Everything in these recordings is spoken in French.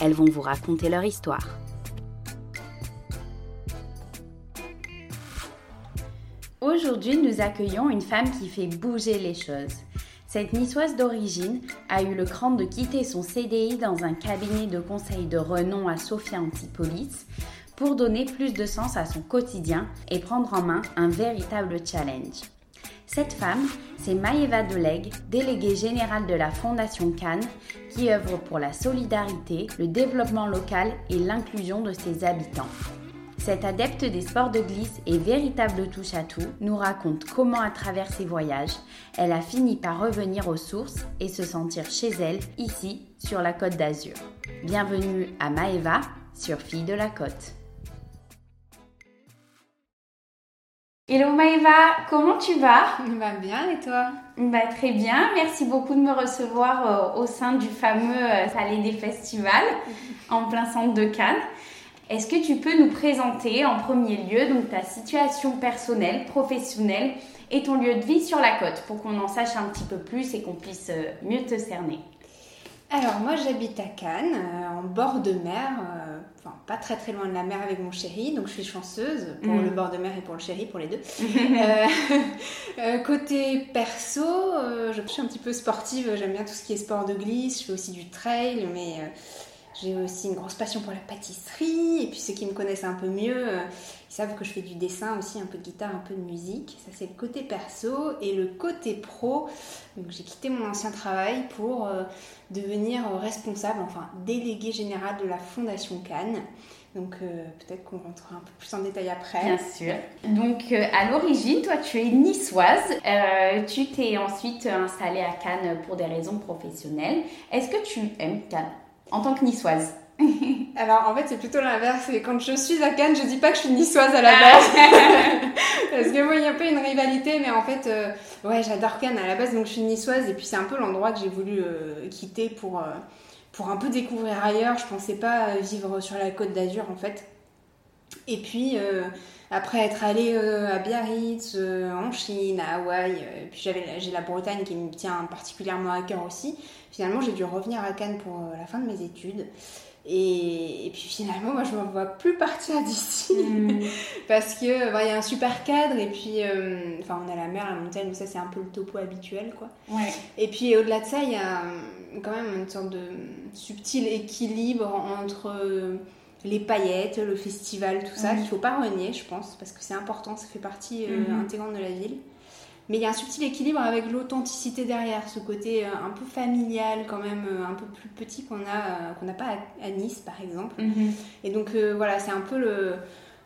elles vont vous raconter leur histoire. Aujourd'hui, nous accueillons une femme qui fait bouger les choses. Cette niçoise d'origine a eu le cran de quitter son CDI dans un cabinet de conseil de renom à Sophia Antipolis pour donner plus de sens à son quotidien et prendre en main un véritable challenge. Cette femme, c'est Maëva Deleg, déléguée générale de la Fondation Cannes, qui œuvre pour la solidarité, le développement local et l'inclusion de ses habitants. Cette adepte des sports de glisse et véritable touche-à-tout nous raconte comment à travers ses voyages, elle a fini par revenir aux sources et se sentir chez elle, ici, sur la côte d'Azur. Bienvenue à Maëva sur Fille de la Côte. Hello Maëva, comment tu vas? Bah bien et toi? Bah, Très bien, merci beaucoup de me recevoir euh, au sein du fameux euh, Salé des Festivals en plein centre de Cannes. Est-ce que tu peux nous présenter en premier lieu donc ta situation personnelle, professionnelle et ton lieu de vie sur la côte pour qu'on en sache un petit peu plus et qu'on puisse euh, mieux te cerner? Alors moi j'habite à Cannes, en bord de mer, enfin pas très très loin de la mer avec mon chéri, donc je suis chanceuse pour Mm. le bord de mer et pour le chéri, pour les deux. Euh, euh, côté perso, euh, je suis un petit peu sportive, j'aime bien tout ce qui est sport de glisse, je fais aussi du trail, mais euh, j'ai aussi une grosse passion pour la pâtisserie, et puis ceux qui me connaissent un peu mieux, euh, ils savent que je fais du dessin aussi, un peu de guitare, un peu de musique. Ça c'est le côté perso, et le côté pro, j'ai quitté mon ancien travail pour euh, devenir euh, responsable, enfin déléguée générale de la Fondation Cannes. Donc peut-être qu'on rentrera un peu plus en détail après. Bien sûr. Donc à l'origine, toi tu es niçoise. Tu t'es ensuite installée à Cannes pour des raisons professionnelles. Est-ce que tu aimes Cannes? En tant que niçoise Alors en fait c'est plutôt l'inverse, quand je suis à Cannes, je dis pas que je suis niçoise à la base. Parce que moi il y a un peu une rivalité, mais en fait euh, ouais j'adore Cannes à la base, donc je suis niçoise et puis c'est un peu l'endroit que j'ai voulu euh, quitter pour, euh, pour un peu découvrir ailleurs. Je pensais pas vivre sur la côte d'Azur en fait. Et puis après être allée euh, à Biarritz, euh, en Chine, à Hawaï, euh, puis j'avais j'ai la Bretagne qui me tient particulièrement à cœur aussi. Finalement j'ai dû revenir à Cannes pour euh, la fin de mes études. Et, et puis finalement, moi, je ne me vois plus partir d'ici Hmm. parce que bah, il y a un super cadre et puis, enfin, on a la mer, la montagne, mais ça c'est un peu le topo habituel, quoi. Ouais. Et puis au-delà de ça, il y a quand même une sorte de subtil équilibre entre les paillettes, le festival, tout ça, Mhm. qu'il faut pas renier, je pense, parce que c'est important, ça fait partie euh, Mhm. intégrante de la ville. Mais il y a un subtil équilibre avec l'authenticité derrière, ce côté euh, un peu familial, quand même, euh, un peu plus petit qu'on a, qu'on n'a pas à, à Nice, par exemple. Mhm. Et donc voilà, c'est un peu le,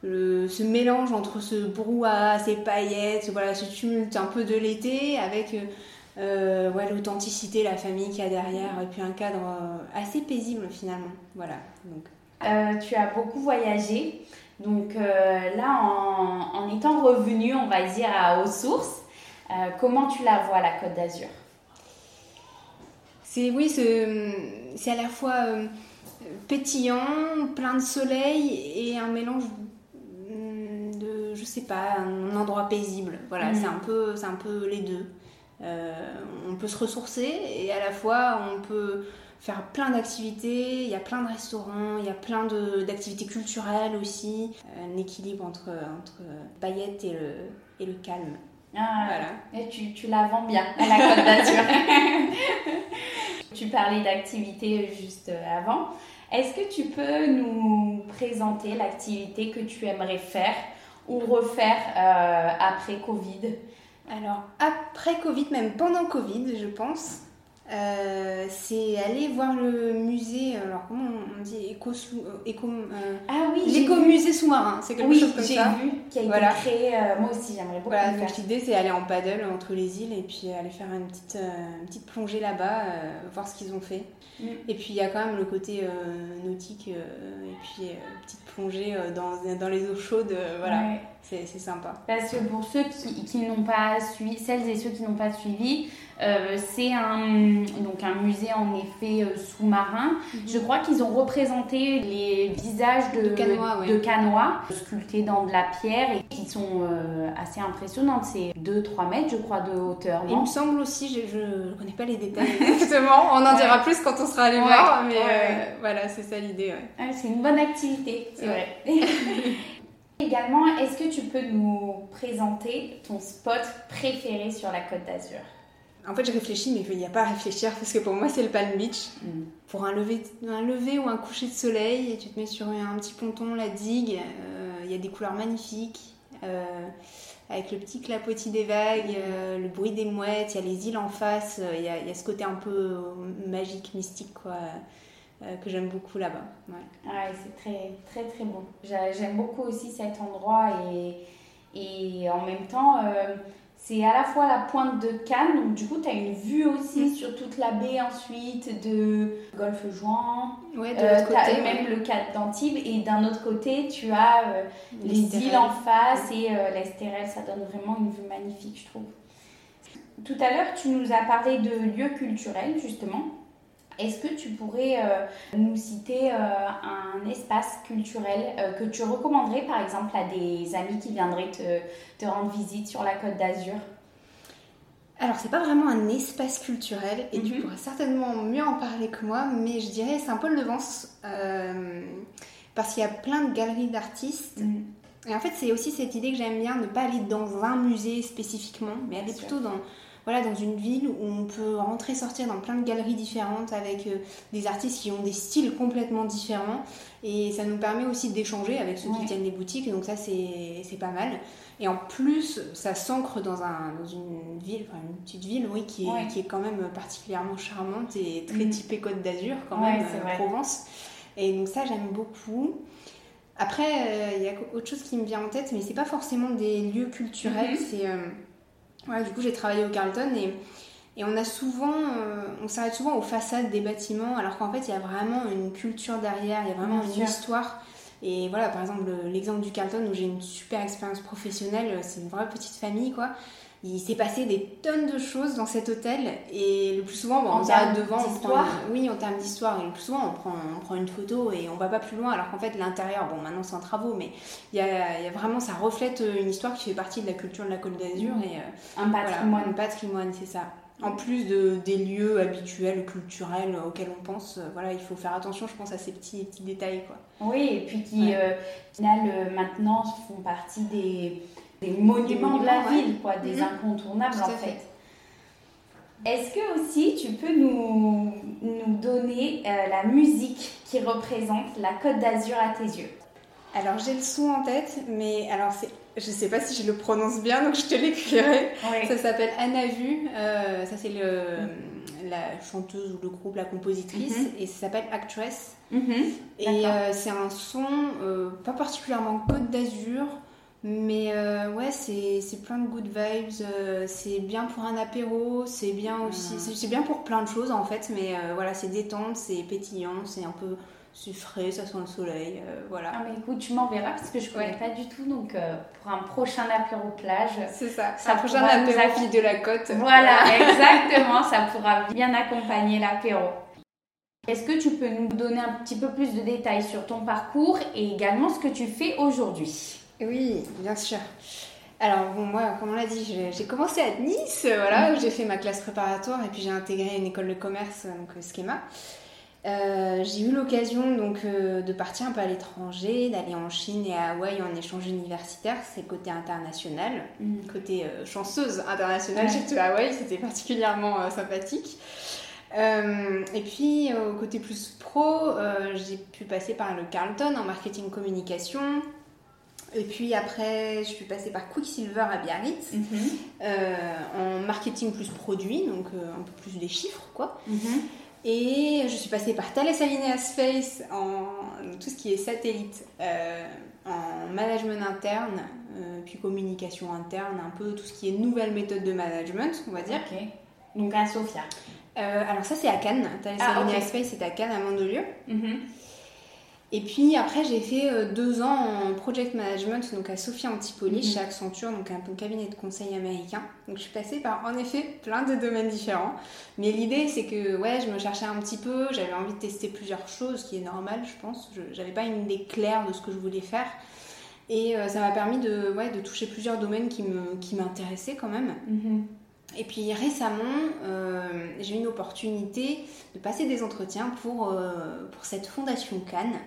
le- ce mélange entre ce brouhaha, ces paillettes, voilà, ce tumulte un peu de l'été avec euh, euh, ouais, l'authenticité, la famille qu'il y a derrière, et puis un cadre euh, assez paisible finalement. Voilà. Donc, Euh, tu as beaucoup voyagé. Donc euh, là, en, en étant revenu, on va dire, à, aux sources, euh, comment tu la vois, la Côte d'Azur? C'est oui, c'est à la fois pétillant, plein de soleil et un mélange mm, de, je sais pas, un endroit paisible. Voilà, Mhm. c'est un peu, c'est un peu les deux. On peut se ressourcer et à la fois on peut faire plein d'activités. Il y a plein de restaurants, il y a plein d'activités culturelles aussi. Un équilibre entre entre paillettes et le et le calme. Ah, Voilà. et tu, tu la vends bien, à la Côte d'Azur. tu parlais d'activité juste avant. Est-ce que tu peux nous présenter l'activité que tu aimerais faire ou refaire euh, après Covid? Alors, après Covid, même pendant Covid, je pense, euh, c'est aller voir le musée, alors comment on dit, éco, éco ah oui, l'écomusée sous-marin. C'est quelque chose comme ça. Oui, j'ai vu, qui a été voilà. créé. moi aussi, j'aimerais beaucoup voilà, l'idée, c'est aller en paddle entre les îles et puis aller faire une petite, une petite plongée là-bas, voir ce qu'ils ont fait. Mm. Et puis il y a quand même le côté nautique et puis petite plongée dans, dans les eaux chaudes, voilà. C'est sympa. Parce que pour ceux qui, qui n'ont pas suivi, celles et ceux qui n'ont pas suivi, euh, c'est un, donc un musée en effet euh, sous-marin. Mhm. Je crois qu'ils ont représenté les visages de, de canois, sculptés dans de la pierre et qui sont euh, assez impressionnantes. C'est 2-3 mètres, je crois, de hauteur. Il me semble aussi, je ne connais pas les détails exactement, on en dira plus quand on sera allé voir, mais voilà, c'est ça l'idée. Ah, c'est une bonne activité, c'est vrai. Également, est-ce que tu peux nous présenter ton spot préféré sur la Côte d'Azur? En fait, je réfléchis, mais il n'y a pas à réfléchir parce que pour moi, c'est le Palm Beach. Mm. Pour un lever, un lever ou un coucher de soleil, et tu te mets sur un petit ponton, la digue, euh, il y a des couleurs magnifiques, euh, avec le petit clapotis des vagues, euh, le bruit des mouettes, il y a les îles en face, il y, a, ce côté un peu magique, mystique, quoi. Que j'aime beaucoup là-bas. Ouais. c'est très très très bon. J'aime beaucoup aussi cet endroit et, et en même temps, c'est à la fois la pointe de Cannes, donc du coup, tu as une vue aussi mm. sur toute la baie ensuite de Golfe-Juan. Ouais, de euh, même le cap d'Antibes. Et d'un autre côté, tu as euh, les îles en face et euh, l'Estérel. Ça donne vraiment une vue magnifique, je trouve. Tout à l'heure, tu nous as parlé de lieux culturels, justement. Est-ce que tu pourrais euh, nous citer euh, un espace culturel euh, que tu recommanderais par exemple à des amis qui viendraient te, rendre visite sur la côte d'Azur? Alors, c'est pas vraiment un espace culturel et tu mhm. pourras certainement mieux en parler que moi, mais je dirais c'est un pôle de Vence parce qu'il y a plein de galeries d'artistes. Mhm. Et en fait, c'est aussi cette idée que j'aime bien, ne pas aller dans un musée spécifiquement, mais aller plutôt dans, voilà, dans une ville où on peut rentrer, sortir dans plein de galeries différentes avec euh, des artistes qui ont des styles complètement différents. Et ça nous permet aussi d'échanger avec ceux qui tiennent des boutiques. Donc ça, c'est pas mal. Et en plus, ça s'ancre dans, un, dans une ville, enfin une petite ville, oui, qui est, qui est quand même particulièrement charmante et très mm. typée Côte d'Azur, quand même, euh, Provence. Et donc ça, j'aime beaucoup. Après, euh, il y a autre chose qui me vient en tête, mais c'est pas forcément des lieux culturels, mm-hmm. c'est Ouais, du coup, j'ai travaillé au Carlton et, et on a souvent, euh, on s'arrête souvent aux façades des bâtiments, alors qu'en fait, il y a vraiment une culture derrière, il y a vraiment une histoire. Et voilà, par exemple, l'exemple du Carlton où j'ai une super expérience professionnelle, c'est une vraie petite famille, quoi il s'est passé des tonnes de choses dans cet hôtel et le plus souvent on s'arrête devant on prend oui en termes d'histoire. Et le plus souvent on prend, on prend une photo et on va pas plus loin. Alors qu'en fait l'intérieur bon maintenant c'est en travaux mais il y a, y a, vraiment ça reflète une histoire qui fait partie de la culture de la Côte d'Azur et euh, un patrimoine. un patrimoine c'est ça. En plus de, des lieux habituels, culturels auxquels on pense, euh, voilà, il faut faire attention, je pense, à ces petits, petits détails. Quoi. Oui, et puis qui, euh, final, maintenant, font partie des, des monuments, de la ville, quoi, des mhm. incontournables en fait. Est-ce que aussi tu peux nous, nous donner euh, la musique qui représente la Côte d'Azur à tes yeux? Alors j'ai le son en tête, mais alors c'est, je sais pas si je le prononce bien, donc je te l'écrirai. Ça s'appelle Anna Vu, euh, ça c'est le, la chanteuse ou le groupe, la compositrice, mhm. et ça s'appelle Actress. Mhm. Et euh, c'est un son pas particulièrement Côte d'Azur. Mais euh, ouais, c'est plein de good vibes. Euh, c'est bien pour un apéro, c'est bien aussi. C'est bien pour plein de choses en fait. Mais euh, voilà, c'est détente, c'est pétillant, c'est un peu sucré, ça sent le soleil. voilà. Ah, mais écoute, tu m'enverras parce que je connais pas du tout. Donc pour un prochain apéro plage. C'est ça, ça un prochain apéro de la côte. Voilà, exactement. ça pourra bien accompagner l'apéro. Est-ce que tu peux nous donner un petit peu plus de détails sur ton parcours et également ce que tu fais aujourd'hui? Oui, bien sûr. Alors, bon, moi, comme on l'a dit, j'ai commencé à Nice, voilà, où j'ai fait ma classe préparatoire et puis j'ai intégré une école de commerce, donc euh, Schema. Euh, j'ai eu l'occasion donc euh, de partir un peu à l'étranger, d'aller en Chine et à Hawaï en échange universitaire, c'est côté international, mm. côté chanceuse internationale. J'étais à Hawaï, c'était particulièrement sympathique. et puis au côté plus pro, j'ai pu passer par le Carlton en marketing communication, et puis après, je suis passée par Quicksilver à Biarritz, mhm. euh, en marketing plus produit, donc euh, un peu plus des chiffres, quoi. Mhm. Et je suis passée par Thales Alineas Space en tout ce qui est satellite, en management interne, puis communication interne, un peu tout ce qui est nouvelles méthodes de management, on va dire. Ok. Donc à Sofia. alors ça c'est à Cannes, Thales Ah, Alineas ok. Space c'est à Cannes, à Mandelieu. Mhm. Et puis après, j'ai fait euh, deux ans en project management, donc à Sophia Antipoli, Mhm. chez Accenture, donc un, cabinet de conseil américain. Donc je suis passée par en effet plein de domaines différents. Mais l'idée, c'est que ouais, je me cherchais un petit peu, j'avais envie de tester plusieurs choses, ce qui est normal, je pense. Je n'avais pas une idée claire de ce que je voulais faire. Et euh, ça m'a permis de, ouais, de toucher plusieurs domaines qui me- qui m'intéressaient quand même. Mhm. Et puis récemment, euh, j'ai eu une opportunité de passer des entretiens pour, euh, pour cette fondation Cannes.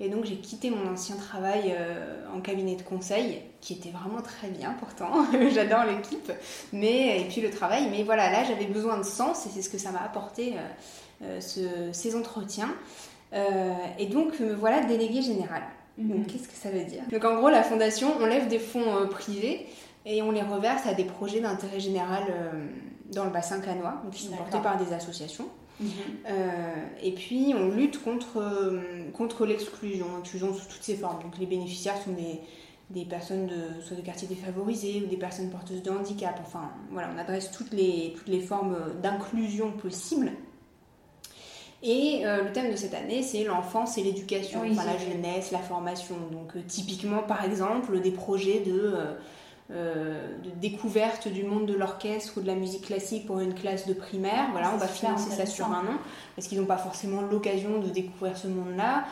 Et donc j'ai quitté mon ancien travail euh, en cabinet de conseil, qui était vraiment très bien pourtant. J'adore l'équipe. Mais, et puis le travail. Mais voilà, là j'avais besoin de sens et c'est ce que ça m'a apporté, ce- ces entretiens. Et donc me voilà déléguée générale. Mhm. qu'est-ce que ça veut dire? Donc, en gros, la fondation, on lève des fonds privés et on les reverse à des projets d'intérêt général euh, dans le bassin canois, donc qui sont portés par des associations. Mhm. Euh, et puis, on lutte contre, euh, contre l'exclusion, l'exclusion sous toutes ses formes. Donc, les bénéficiaires sont des, des personnes de, soit de quartiers défavorisés ou des personnes porteuses de handicap. Enfin, voilà, on adresse toutes les, toutes les formes d'inclusion possibles. Et euh, le thème de cette année, c'est l'enfance et l'éducation, Oui, enfin, la jeunesse, la formation. Donc, typiquement, par exemple, des projets de, euh, de découverte du monde de l'orchestre ou de la musique classique pour une classe de primaire. Voilà, C'est on va financer ça sur un an parce qu'ils n'ont pas forcément l'occasion de découvrir ce monde-là.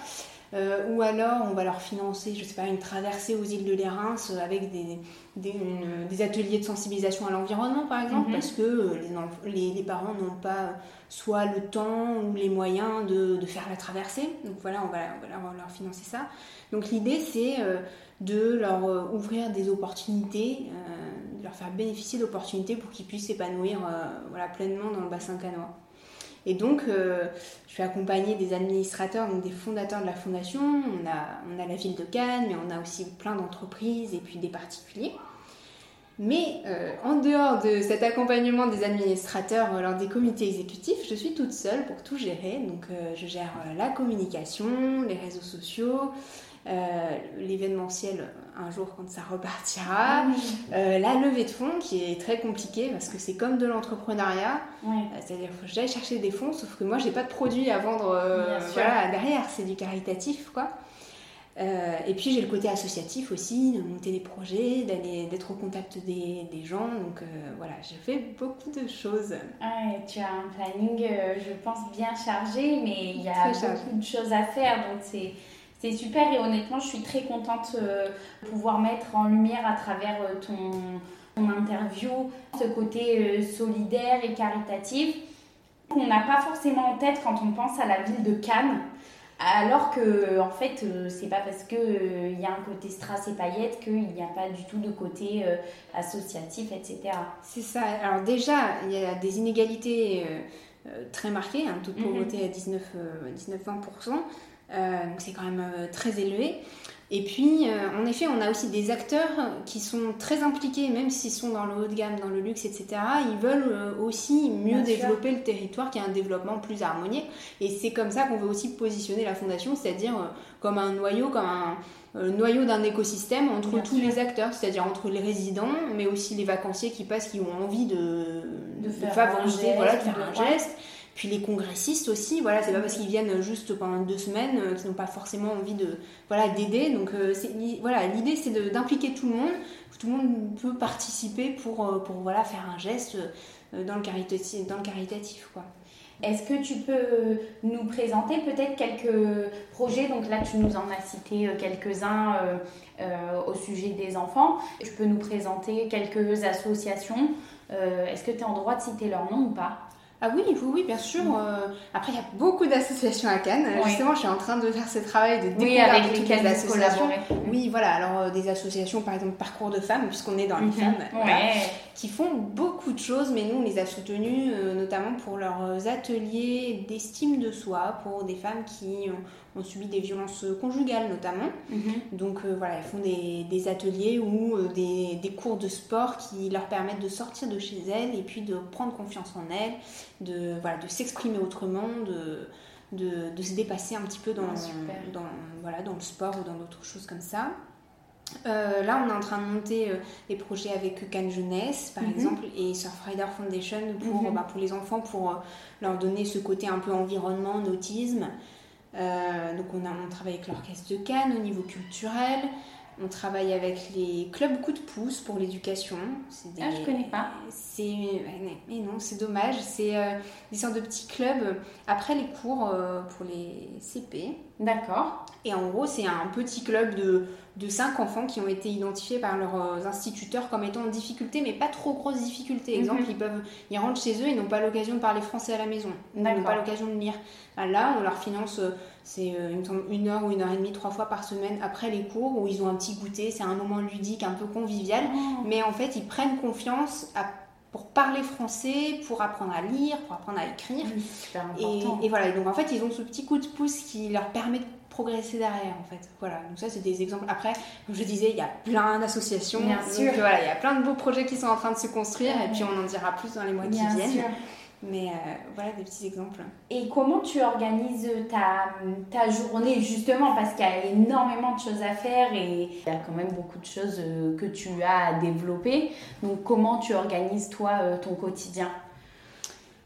Euh, ou alors, on va leur financer, je sais pas, une traversée aux îles de l'Érins euh, avec des, des, une- des ateliers de sensibilisation à l'environnement, par exemple, Mhm. parce que euh, les, les, les parents n'ont pas soit le temps ou les moyens de, de faire la traversée. Donc voilà, on va, on va leur, leur financer ça. Donc l'idée, c'est de leur ouvrir des opportunités, de leur faire bénéficier d'opportunités pour qu'ils puissent s'épanouir voilà, pleinement dans le bassin canois. Et donc, euh, je suis accompagnée des administrateurs, donc des fondateurs de la fondation. On a, on a la ville de Cannes, mais on a aussi plein d'entreprises et puis des particuliers. Mais euh, en dehors de cet accompagnement des administrateurs euh, lors des comités exécutifs, je suis toute seule pour tout gérer. Donc, je gère la communication, les réseaux sociaux, euh, l'événementiel un jour quand ça repartira, euh, la levée de fonds qui est très compliquée parce que c'est comme de l'entrepreneuriat. Euh, C'est-à-dire faut que j'aille chercher des fonds, sauf que moi, j'ai pas de produit à vendre euh, voilà, derrière, c'est du caritatif, quoi. Et puis j'ai le côté associatif aussi, de monter des projets, d'aller, d'être au contact des, des gens. Donc voilà, j'ai fait beaucoup de choses. Ouais, tu as un planning, je pense, bien chargé, mais il y a beaucoup de choses à faire, donc c'est, c'est super. Et honnêtement, je suis très contente euh, de pouvoir mettre en lumière à travers euh, ton, ton interview ce côté euh, solidaire et caritatif qu'on n'a pas forcément en tête quand on pense à la ville de Cannes. Alors que, en fait, euh, c'est pas parce qu'il y a un côté strass et paillettes qu'il n'y a pas du tout de côté euh, associatif, etc. C'est ça. Alors déjà, il y a des inégalités très marquées, un taux de Mhm. pauvreté à 19, euh, 19-20%. Euh, donc c'est quand même euh, très élevé. Et puis, euh, en effet, on a aussi des acteurs qui sont très impliqués, même s'ils sont dans le haut de gamme, dans le luxe, etc. Ils veulent aussi mieux Bien sûr. développer le territoire, qui a un développement plus harmonieux. Et c'est comme ça qu'on veut aussi positionner la fondation, c'est-à-dire comme un noyau, comme un noyau d'un écosystème entre Bien tous sûr. les acteurs, c'est-à-dire entre les résidents, mais aussi les vacanciers qui passent, qui ont envie de, De faire favoriser, un geste, voilà, de faire un geste. Puis les congressistes aussi, voilà, c'est pas parce qu'ils viennent juste pendant deux semaines euh, qu'ils n'ont pas forcément envie de, voilà, d'aider. Donc euh, voilà, l'idée c'est d'impliquer tout le monde. Tout le monde peut participer pour, euh, pour voilà, faire un geste dans le caritatif, dans le caritatif quoi. Est-ce que tu peux nous présenter peut-être quelques projets? Donc là, tu nous en as cité quelques-uns au sujet des enfants. Tu peux nous présenter quelques associations. Est-ce que tu es en droit de citer leur nom ou pas? Ah oui, oui, oui, bien sûr. euh, après, il y a beaucoup d'associations à Cannes. Oui. Justement, je suis en train de faire ce travail de Oui, découverte avec toutes les associations. Oui, voilà. Alors, euh, des associations, par exemple, Parcours de femmes, puisqu'on est dans les Mhm. femmes, voilà, qui font beaucoup de choses, mais nous, on les a soutenues euh, notamment pour leurs ateliers d'estime de soi, pour des femmes qui ont, ont subi des violences conjugales, notamment. Mhm. Donc voilà, ils font des, des ateliers ou des, des cours de sport qui leur permettent de sortir de chez elles et puis de prendre confiance en elles de, voilà, de s'exprimer autrement, de, de, de, se dépasser un petit peu dans, ah, dans, voilà, dans le sport ou dans d'autres choses comme ça. Euh, là, on est en train de monter euh, des projets avec Cannes Jeunesse, par Mhm. exemple, et Surfrider Foundation pour, Mhm. bah, pour les enfants, pour euh, leur donner ce côté un peu environnement, nautisme. Euh, donc, on, a, on travaille avec l'Orchestre de Cannes au niveau culturel. On travaille avec les clubs coup de pouce pour l'éducation. Des- Ah, je connais pas. C'est, mais non, c'est dommage. C'est euh, des sortes de petits clubs après les cours euh, pour les CP. D'accord. Et en gros, c'est un petit club de, de 5 enfants qui ont été identifiés par leurs euh, instituteurs comme étant en difficulté, mais pas trop grosse difficulté. Exemple, Mhm. ils, peuvent, ils rentrent chez eux, ils n'ont pas l'occasion de parler français à la maison. Ils n'ont pas l'occasion de lire. Ah, Là, on leur finance, euh, c'est euh, une heure ou une heure et demie, trois fois par semaine après les cours, où ils ont un petit goûter. C'est un moment ludique, un peu convivial. Oh. Mais en fait, ils prennent confiance à- pour parler français, pour apprendre à lire, pour apprendre à écrire. Et, et voilà, et donc en fait, ils ont ce petit coup de pouce qui leur permet de progresser derrière, en fait. Voilà, donc ça, c'est des exemples. Après, comme je disais, il y a plein d'associations. Bien donc, sûr. voilà, il y a plein de beaux projets qui sont en train de se construire, et puis on en dira plus dans les mois Bien qui viennent. sûr. Mais euh, voilà, des petits exemples. Et comment tu organises ta, ta journée justement parce qu'il y a énormément de choses à faire et il y a quand même beaucoup de choses euh, que tu as à développer. Donc comment tu organises toi euh, ton quotidien?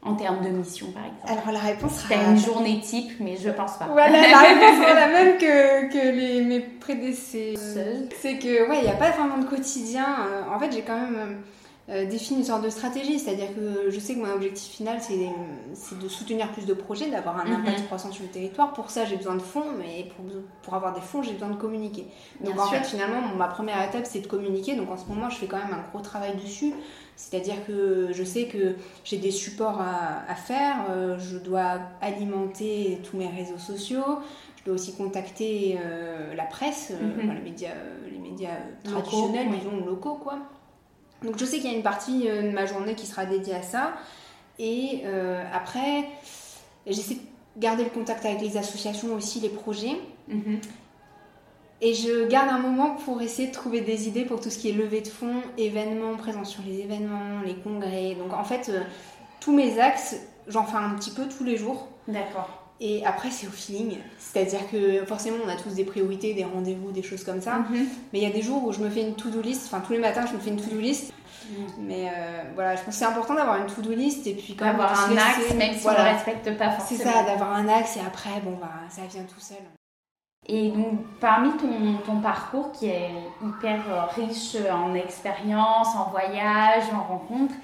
En termes de mission par exemple Alors la réponse sera... T'as une journée type mais je pense pas. Voilà, la réponse sera la même que, que les, mes prédécesseurs. C'est que, ouais, il n'y a pas vraiment de quotidien. Euh, En fait, j'ai quand même euh, défini une sorte de stratégie. C'est-à-dire que je sais que mon objectif final, c'est de soutenir plus de projets, d'avoir un Mhm. impact croissant sur le territoire. Pour ça, j'ai besoin de fonds, mais pour, pour avoir des fonds, j'ai besoin de communiquer. Donc, Bien en sûr. fait, finalement, ma première étape, c'est de communiquer. Donc, en ce moment, je fais quand même un gros travail dessus. C'est-à-dire que je sais que j'ai des supports à, à faire, euh, je dois alimenter tous mes réseaux sociaux, je dois aussi contacter euh, la presse, euh, Mhm. les médias, les médias Locaux, traditionnels, oui. disons locaux quoi. Donc je sais qu'il y a une partie de ma journée qui sera dédiée à ça. Et après, j'essaie de garder le contact avec les associations aussi, les projets. Mhm. Et je garde un moment pour essayer de trouver des idées pour tout ce qui est levée de fonds, événements, présence sur les événements, les congrès. Donc en fait, euh, tous mes axes, j'en fais un petit peu tous les jours. D'accord. Et après, c'est au feeling. C'est-à-dire que forcément, on a tous des priorités, des rendez-vous, des choses comme ça. Mhm. Mais il y a des jours où je me fais une to-do list. Enfin, tous les matins, je me fais une to-do list. Mais euh, voilà, je pense que c'est important d'avoir une to-do list et puis quand même se un axe même si voilà. on ne respecte pas C'est forcément. ça, d'avoir un axe et après, bon, bah, ça vient tout seul. Et donc, parmi ton, ton parcours qui est hyper euh, riche en expérience, en voyage, en rencontres,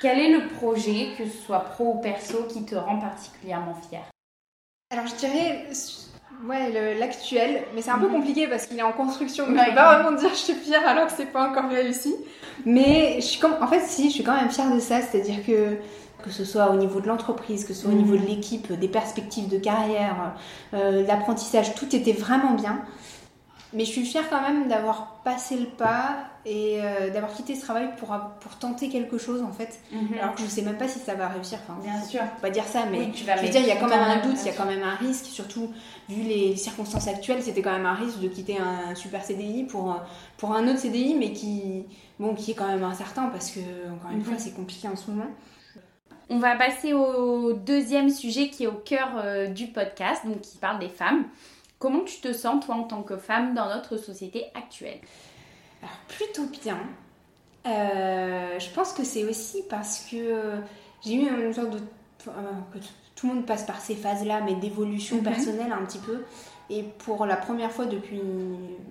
quel est le projet, que ce soit pro ou perso, qui te rend particulièrement fière Alors je dirais, ouais, l'actuel, mais c'est un peu Mhm. compliqué parce qu'il est en construction, donc Ouais. je peux pas vraiment dire je suis fière alors que c'est pas encore réussi. Mais je suis comme, en fait, si, je suis quand même fière de ça, c'est-à-dire que que ce soit au niveau de l'entreprise, que ce soit au niveau de l'équipe, des perspectives de carrière, euh, l'apprentissage, tout était vraiment bien. Mais je suis fière quand même d'avoir passé le pas et euh, d'avoir quitté ce travail pour, pour tenter quelque chose en fait. Alors que je sais même pas si ça va réussir. Enfin, Bien sûr. faut pas dire ça, mais Oui, tu vas je veux dire, il y a quand même un doute, il y a sûr. quand même un risque, surtout vu les circonstances actuelles, c'était quand même un risque de quitter un super CDI pour, pour un autre CDI, mais qui, bon, qui est quand même incertain parce que, encore une Mhm. fois, c'est compliqué en ce moment. On va passer au deuxième sujet qui est au cœur euh, du podcast, donc qui parle des femmes. Comment tu te sens, toi, en tant que femme, dans notre société actuelle? Alors, plutôt bien. Euh, je pense que c'est aussi parce que euh, j'ai eu une sorte de. que tout le monde passe par ces phases-là, mais d'évolution Mhm. personnelle un petit peu. Et pour la première fois depuis,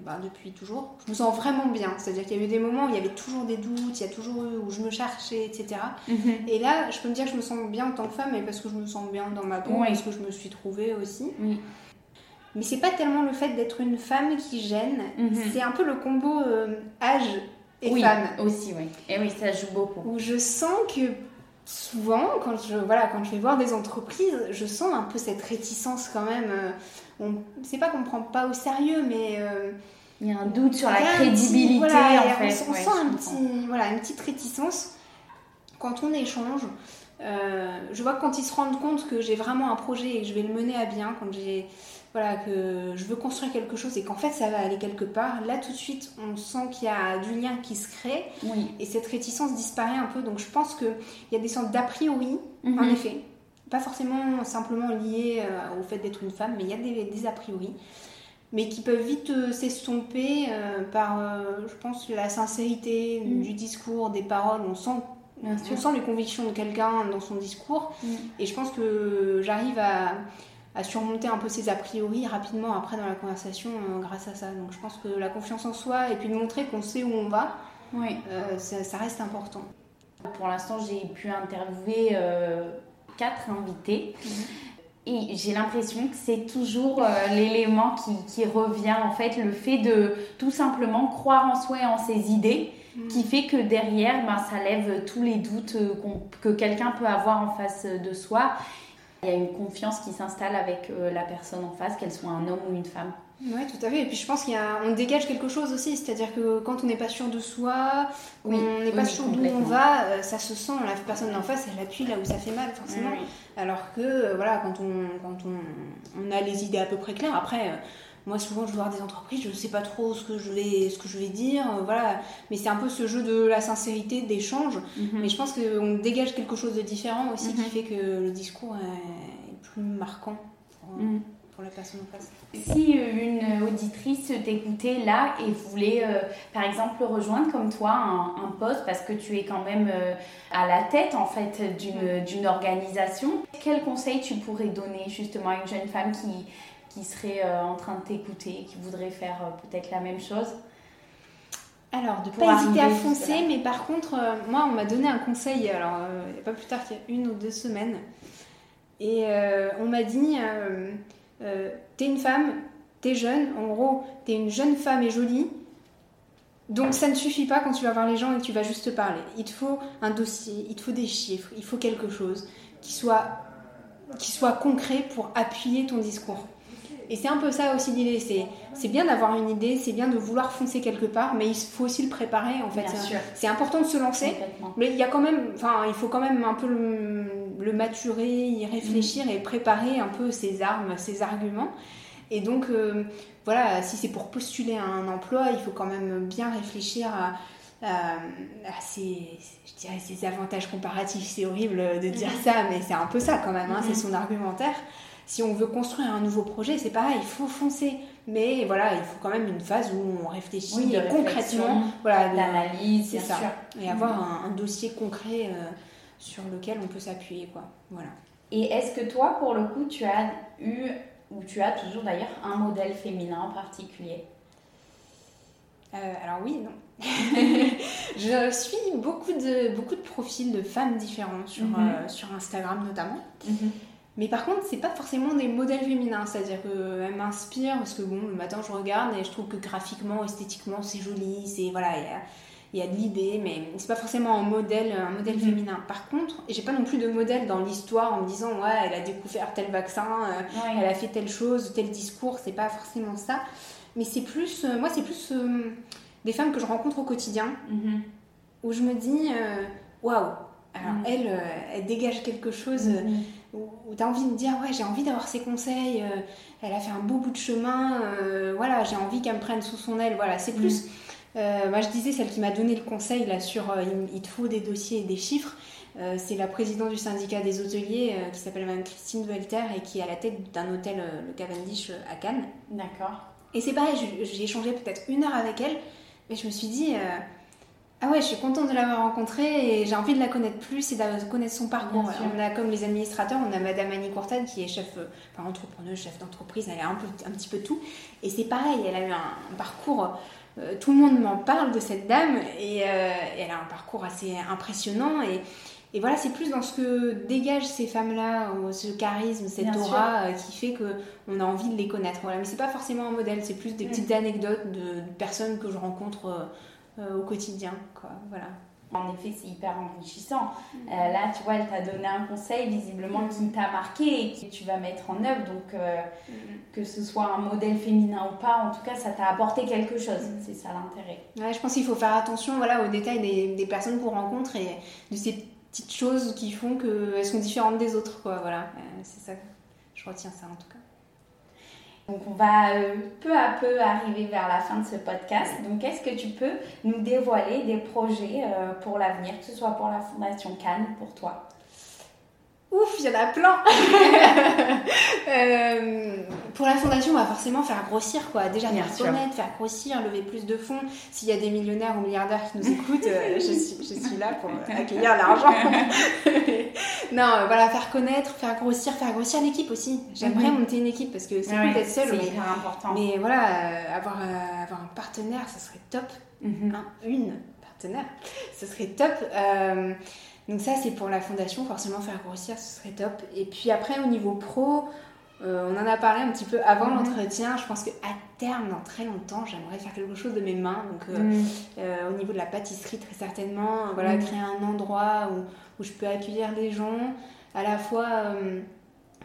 bah, depuis toujours, je me sens vraiment bien. C'est-à-dire qu'il y a eu des moments où il y avait toujours des doutes, il y a toujours eu où je me cherchais, etc. Et là, je peux me dire que je me sens bien en tant que femme, mais parce que je me sens bien dans ma peau, Oui. parce que je me suis trouvée aussi. Oui. Mais c'est pas tellement le fait d'être une femme qui gêne, Mhm. c'est un peu le combo euh, âge et oui, femme. aussi, oui. Et oui, ça joue beaucoup. Où je sens que souvent, quand je, voilà, quand je vais voir des entreprises, je sens un peu cette réticence quand même. euh, On, c'est pas qu'on me prend pas au sérieux, mais euh, Il y a un doute sur la petit- crédibilité, voilà, en on fait. sent- On, Ouais, sent je un comprends. petit, voilà, une petite réticence quand on échange. Euh, je vois que quand ils se rendent compte que j'ai vraiment un projet et que je vais le mener à bien, quand j'ai voilà que je veux construire quelque chose et qu'en fait ça va aller quelque part, là tout de suite on sent qu'il y a du lien qui se crée Oui. et cette réticence disparaît un peu. Donc je pense qu'il y a des sortes d'a priori en mhm. effet. Pas forcément simplement lié euh, au fait d'être une femme, mais il y a des, a priori. Mais qui peuvent vite euh, s'estomper euh, par, je pense, la sincérité mhm. du discours, des paroles. On sent, on sent les convictions de quelqu'un dans son discours. Mhm. Et je pense que j'arrive à, à, surmonter un peu ces a priori rapidement après dans la conversation grâce à ça. Donc je pense que la confiance en soi et puis de montrer qu'on sait où on va, ça, ça reste important. Pour l'instant, j'ai pu interviewer euh, quatre invités. Mhm. Et j'ai l'impression que c'est toujours euh, l'élément qui, qui, revient, en fait, le fait de tout simplement croire en soi et en ses idées, mhm. qui fait que derrière, ben, ça lève tous les doutes euh, que quelqu'un peut avoir en face de soi. Il y a une confiance qui s'installe avec la personne en face, qu'elle soit un homme ou une femme. Oui, tout à fait. Et puis je pense qu'on dégage quelque chose aussi. C'est-à-dire que quand on n'est pas sûr de soi, on n'est pas sûr d'où on va, euh, ça se sent. La personne en face, elle appuie là où ça fait mal, forcément. Alors que, euh, voilà, quand, on, quand on, a les idées à peu près claires, après. Euh, moi, souvent, je vois des entreprises, je ne sais pas trop ce que je vais, ce que je vais dire, voilà. Mais c'est un peu ce jeu de la sincérité, d'échange. Mhm. Mais je pense qu'on dégage quelque chose de différent aussi, qui mhm. fait que le discours est plus marquant. Mhm pour la personne en face. Si euh, une auditrice t'écoutait là et voulait, euh, par exemple, rejoindre comme toi un, poste parce que tu es quand même euh, à la tête en fait d'une organisation, quel conseil tu pourrais donner justement à une jeune femme qui, qui serait en train de t'écouter, qui voudrait faire peut-être la même chose? Alors, de ne pas hésiter à foncer, mais par contre, moi, on m'a donné un conseil, alors, pas plus tard qu'il y a une ou deux semaines, et on m'a dit, euh, t'es une femme, t'es jeune, en gros, t'es une jeune femme et jolie. Donc ça ne suffit pas quand tu vas voir les gens et que tu vas juste parler. Il te faut un dossier, il te faut des chiffres, il faut quelque chose qui soit, qui soit concret pour appuyer ton discours. Et c'est un peu ça aussi l'idée. C'est, c'est bien d'avoir une idée, c'est bien de vouloir foncer quelque part, mais il faut aussi le préparer en fait. C'est important de se lancer, mais il y a quand même, enfin, il faut quand même un peu le, maturer, y réfléchir et préparer un peu ses armes, ses arguments. Et donc, euh, voilà, si c'est pour postuler à un emploi, il faut quand même bien réfléchir à, à, ces, je dirais, ces avantages comparatifs. C'est horrible de dire ça, mais c'est un peu ça quand même, hein, c'est son argumentaire si on veut construire un nouveau projet, c'est pareil, il faut foncer. Mais voilà, il faut quand même une phase où on réfléchit concrètement, voilà, l'analyse, c'est ça, et avoir un, dossier concret euh, sur lequel on peut s'appuyer, quoi. Voilà. Et est-ce que toi, pour le coup, tu as eu ou tu as toujours d'ailleurs un modèle féminin en particulier? Euh, alors oui, non. je suis beaucoup de, beaucoup de profils de femmes différents sur, mhm. euh, sur Instagram notamment. Mhm. Mais par contre, c'est pas forcément des modèles féminins, c'est-à-dire qu'elles m'inspirent parce que bon, le matin je regarde et je trouve que graphiquement, esthétiquement, c'est joli, c'est voilà, il y a, de l'idée, mais c'est pas forcément un modèle, un modèle mhm. féminin. Par contre, j'ai pas non plus de modèle dans l'histoire en me disant ouais, elle a découvert tel vaccin, euh, elle a fait telle chose, tel discours, c'est pas forcément ça. Mais c'est plus, euh, moi, c'est plus euh, des femmes que je rencontre au quotidien mhm. où je me dis waouh, alors mhm. elle, elle dégage quelque chose où, tu as envie de dire ouais j'ai envie d'avoir ses conseils euh, elle a fait un beau bout de chemin euh, voilà j'ai envie qu'elle me prenne sous son aile voilà c'est plus mm. euh, moi je disais celle qui m'a donné le conseil là sur il, te faut des dossiers et des chiffres c'est la présidente du syndicat des hôteliers qui s'appelle Mme Christine Welter et qui est à la tête d'un hôtel le Cavendish à Cannes d'accord et c'est pareil j'ai échangé peut-être une heure avec elle mais je me suis dit ah ouais, je suis contente de l'avoir rencontrée et j'ai envie de la connaître plus et de connaître son parcours. On a comme les administrateurs, on a Madame Annie Courtade qui est chef, euh, enfin entrepreneuse, chef d'entreprise, elle a un, peu, un petit peu tout. Et c'est pareil, elle a eu un, parcours, euh, tout le monde m'en parle de cette dame et euh, elle a un parcours assez impressionnant et, et voilà, c'est plus dans ce que dégagent ces femmes-là, ce charisme, cette aura qui fait que on a envie de les connaître. Voilà, mais c'est pas forcément un modèle, c'est plus des petites anecdotes de, de, personnes que je rencontre au quotidien. Quoi. Voilà. En effet, c'est hyper enrichissant. Euh, là, tu vois, elle t'a donné un conseil visiblement qui t'a marqué et que tu vas mettre en œuvre. Donc, euh, que ce soit un modèle féminin ou pas, en tout cas, ça t'a apporté quelque chose. C'est ça l'intérêt. Ouais, je pense qu'il faut faire attention voilà, aux détails des, des personnes qu'on rencontre et de ces petites choses qui font qu'elles sont différentes des autres. Quoi. Voilà, c'est ça. Je retiens ça en tout cas. Donc on va euh, peu à peu arriver vers la fin de ce podcast. Donc est-ce que tu peux nous dévoiler des projets euh, pour l'avenir, que ce soit pour la Fondation Cannes, pour toi? Ouf, il y en a plein. Euh, pour la fondation, on va forcément faire grossir quoi. Déjà Bien faire sûr. connaître, faire grossir, lever plus de fonds. S'il y a des millionnaires ou milliardaires qui nous écoutent, euh, je, suis, je suis là pour euh, accueillir l'argent. non, voilà, faire connaître, faire grossir, faire grossir l'équipe aussi. J'aimerais Mhm. monter une équipe parce que c'est cool d'être seule, mais, hyper important. mais voilà, euh, avoir, avoir un partenaire, ça serait top. Mhm. Un, une partenaire, ce serait top. Donc ça, c'est pour la fondation, forcément faire grossir, ce serait top. Et puis après, au niveau pro, euh, on en a parlé un petit peu avant Mhm. l'entretien. Je pense qu'à terme, dans très longtemps, j'aimerais faire quelque chose de mes mains. Donc euh, Mhm. euh, au niveau de la pâtisserie, très certainement, voilà, Mhm. créer un endroit où, où je peux accueillir des gens, à la fois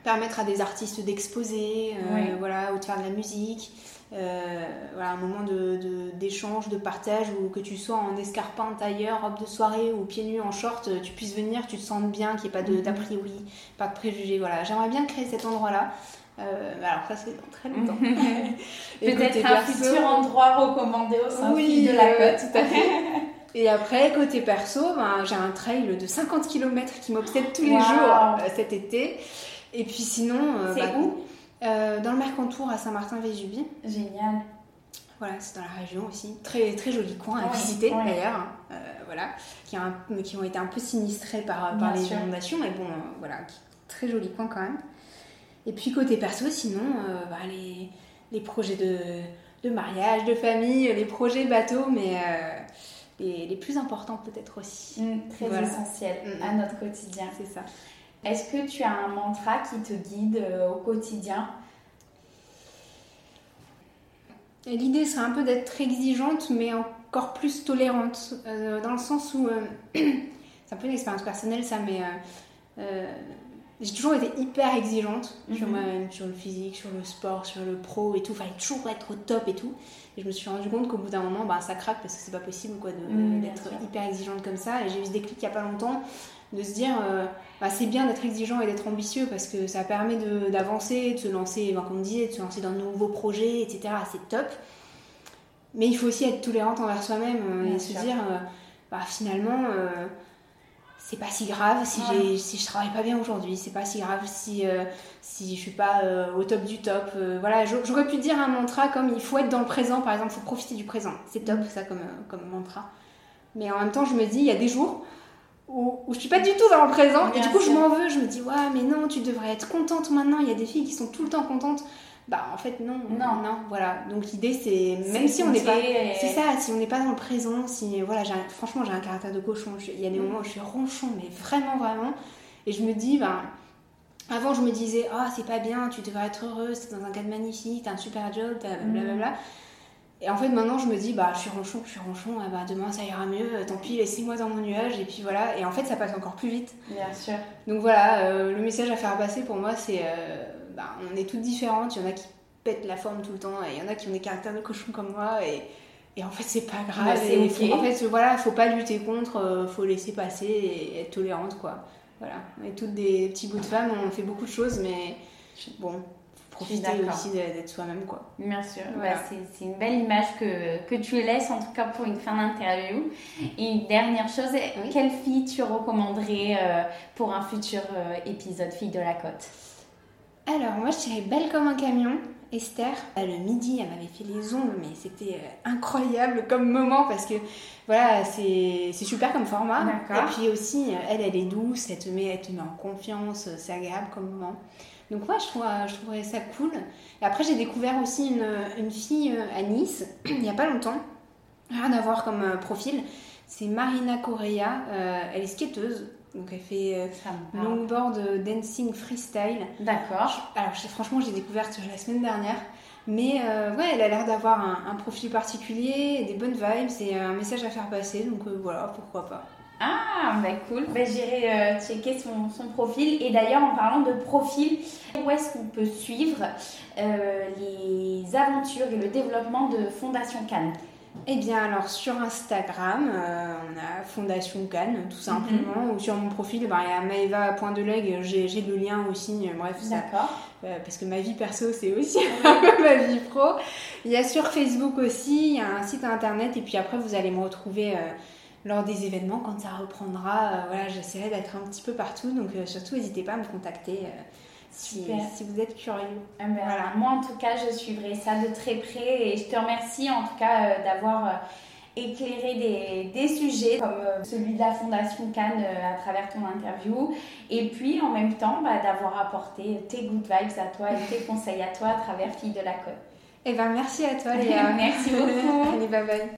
permettre à des artistes d'exposer, Oui. voilà, ou de faire de la musique. Euh, voilà, un moment de- de- d'échange, de, partage, où que tu sois en escarpin, tailleur, robe de soirée ou pieds nus en short, euh, tu puisses venir, tu te sentes bien, qu'il n'y ait pas de- Mhm. d'a priori, pas de préjugés. Voilà, j'aimerais bien créer cet endroit-là. Euh, alors ça c'est dans très longtemps. Peut-être un perso- futur endroit recommandé au sein oui, de la côte. tout à fait. Et après, côté perso, ben, j'ai un trail de 50 km qui m'obsède tous les jours euh, cet été. Et puis sinon, euh, C'est bah, où? Euh, Dans le Mercantour à Saint-Martin-Vésubie. Génial. Voilà, c'est dans la région aussi. Très, très joli coin à Ouais, visiter ouais. d'ailleurs. Euh, voilà, qui, a un- qui ont été un peu sinistrés par, les sûr. inondations. Mais bon, euh, voilà, très joli coin quand même. Et puis côté perso, sinon, bah, les, les projets de, de mariage, de famille, les projets bateaux, mais les, les plus importants peut-être aussi. Mm, très Voilà. essentiel Mm. à notre quotidien. C'est ça. Est-ce que tu as un mantra qui te guide euh, au quotidien? L'idée serait un peu d'être exigeante, mais encore plus tolérante, euh, dans le sens où euh, c'est un peu une expérience personnelle ça, mais euh, j'ai toujours été hyper exigeante sur Mhm. moi-même, sur le physique, sur le sport, sur le pro et tout. Fallait toujours être au top et tout. Et je me suis rendu compte qu'au bout d'un moment, bah, ça craque parce que c'est pas possible quoi, d'être hyper exigeante comme ça. Et j'ai eu ce déclic il y a pas longtemps de se dire euh, bah, c'est bien d'être exigeant et d'être ambitieux parce que ça permet d'avancer, de, se lancer, ben, comme on disait, de se lancer dans de nouveaux projets, etc. C'est top. Mais il faut aussi être tolérante envers soi-même euh, et se dire euh, bah, finalement euh, c'est pas si grave si, Ouais. si je travaille pas bien aujourd'hui, c'est pas si grave si, euh, si je suis pas euh, au top du top. Euh, voilà, j'a- j'aurais pu dire un mantra comme il faut être dans le présent, par exemple, il faut profiter du présent. C'est top ça comme, comme mantra. Mais en même temps, je me dis, il y a des jours où, où je suis pas du tout dans le présent et du coup, je m'en veux. Je me dis, ouais, mais non, tu devrais être contente maintenant. Il y a des filles qui sont tout le temps contentes. Bah, en fait, non, Non. non, voilà. Donc, l'idée, c'est même si on n'est pas. Et- C'est ça, si on n'est pas dans le présent, si voilà, un- franchement j'ai un caractère de cochon. Il y a des Mm. moments où je suis ronchon, mais vraiment vraiment. Et je me dis, ben, avant je me disais, ah c'est pas bien, tu devrais être heureuse, t'es dans un cadre magnifique, t'as un super job, Mm. Et en fait maintenant je me dis, bah je suis ronchon, je suis ronchon, ah, bah, demain ça ira mieux, tant pis, laissez-moi dans mon nuage. Et puis voilà, et en fait ça passe encore plus vite. Bien sûr. Donc voilà, euh, le message à faire passer pour moi, c'est euh, bah, on est toutes différentes. Il y en a qui pètent la forme tout le temps et il y en a qui ont des caractères de cochon comme moi. Et, et en fait, c'est pas grave. Bah, Et faut- en fait, voilà, faut pas lutter contre, euh, faut laisser passer et être tolérante, quoi. Voilà, on est toutes des petits bouts de femmes, on fait beaucoup de choses, mais bon, profiter aussi d'être soi-même, quoi. Bien sûr, Voilà. Bah, c'est une belle image que, que tu laisses en tout cas pour une fin d'interview. Et une dernière chose, Oui. quelle fille tu recommanderais euh, pour un futur euh, épisode Fille de la Côte? Alors, moi, je dirais belle comme un camion. Esther, Euh, le midi, elle m'avait fait les ongles, mais c'était euh, incroyable comme moment parce que voilà, c'est c'est super comme format. D'accord. Et puis aussi, elle, elle est douce, elle te met, elle te met en confiance, c'est agréable comme moment. Donc, moi, je, trouve, je trouverais ça cool. Et après, j'ai découvert aussi une, une fille euh, à Nice, il n'y a pas longtemps, rien à voir comme euh, profil. C'est Marina Correa, euh, elle est skateuse, donc elle fait euh, longboard euh, dancing freestyle. D'accord. Alors, franchement, j'ai découvert la semaine dernière. Mais ouais, elle a l'air d'avoir un, un profil particulier, des bonnes vibes et un message à faire passer. Donc voilà, pourquoi pas. Ah, bah cool. Bah, J'irai euh, checker son, son profil. Et d'ailleurs, en parlant de profil, où est-ce qu'on peut suivre euh, les aventures et le développement de Fondation Cannes? Eh bien, alors sur Instagram, euh, on a Fondation Cannes, tout simplement. Ou sur mon profil, bah, il y a maeva.deleg, j'ai j'ai le lien aussi. euh, Bref, ça, D'accord. Euh, parce que ma vie perso c'est aussi un peu ma vie pro. Il y a sur Facebook aussi, il y a un site internet et puis après vous allez me retrouver euh, lors des événements, quand ça reprendra, voilà, j'essaierai d'être un petit peu partout. Donc surtout, n'hésitez pas à me contacter si, si, vous êtes curieux. Ah ben, voilà. Moi, en tout cas, je suivrai ça de très près et je te remercie en tout cas d'avoir éclairer des, des, sujets comme euh, celui de la Fondation Cannes euh, à travers ton interview et puis en même temps bah, d'avoir apporté tes good vibes à toi et tes conseils à toi à travers Fille de la Côte. Eh ben merci à toi Léa. merci beaucoup. Allez, bye bye.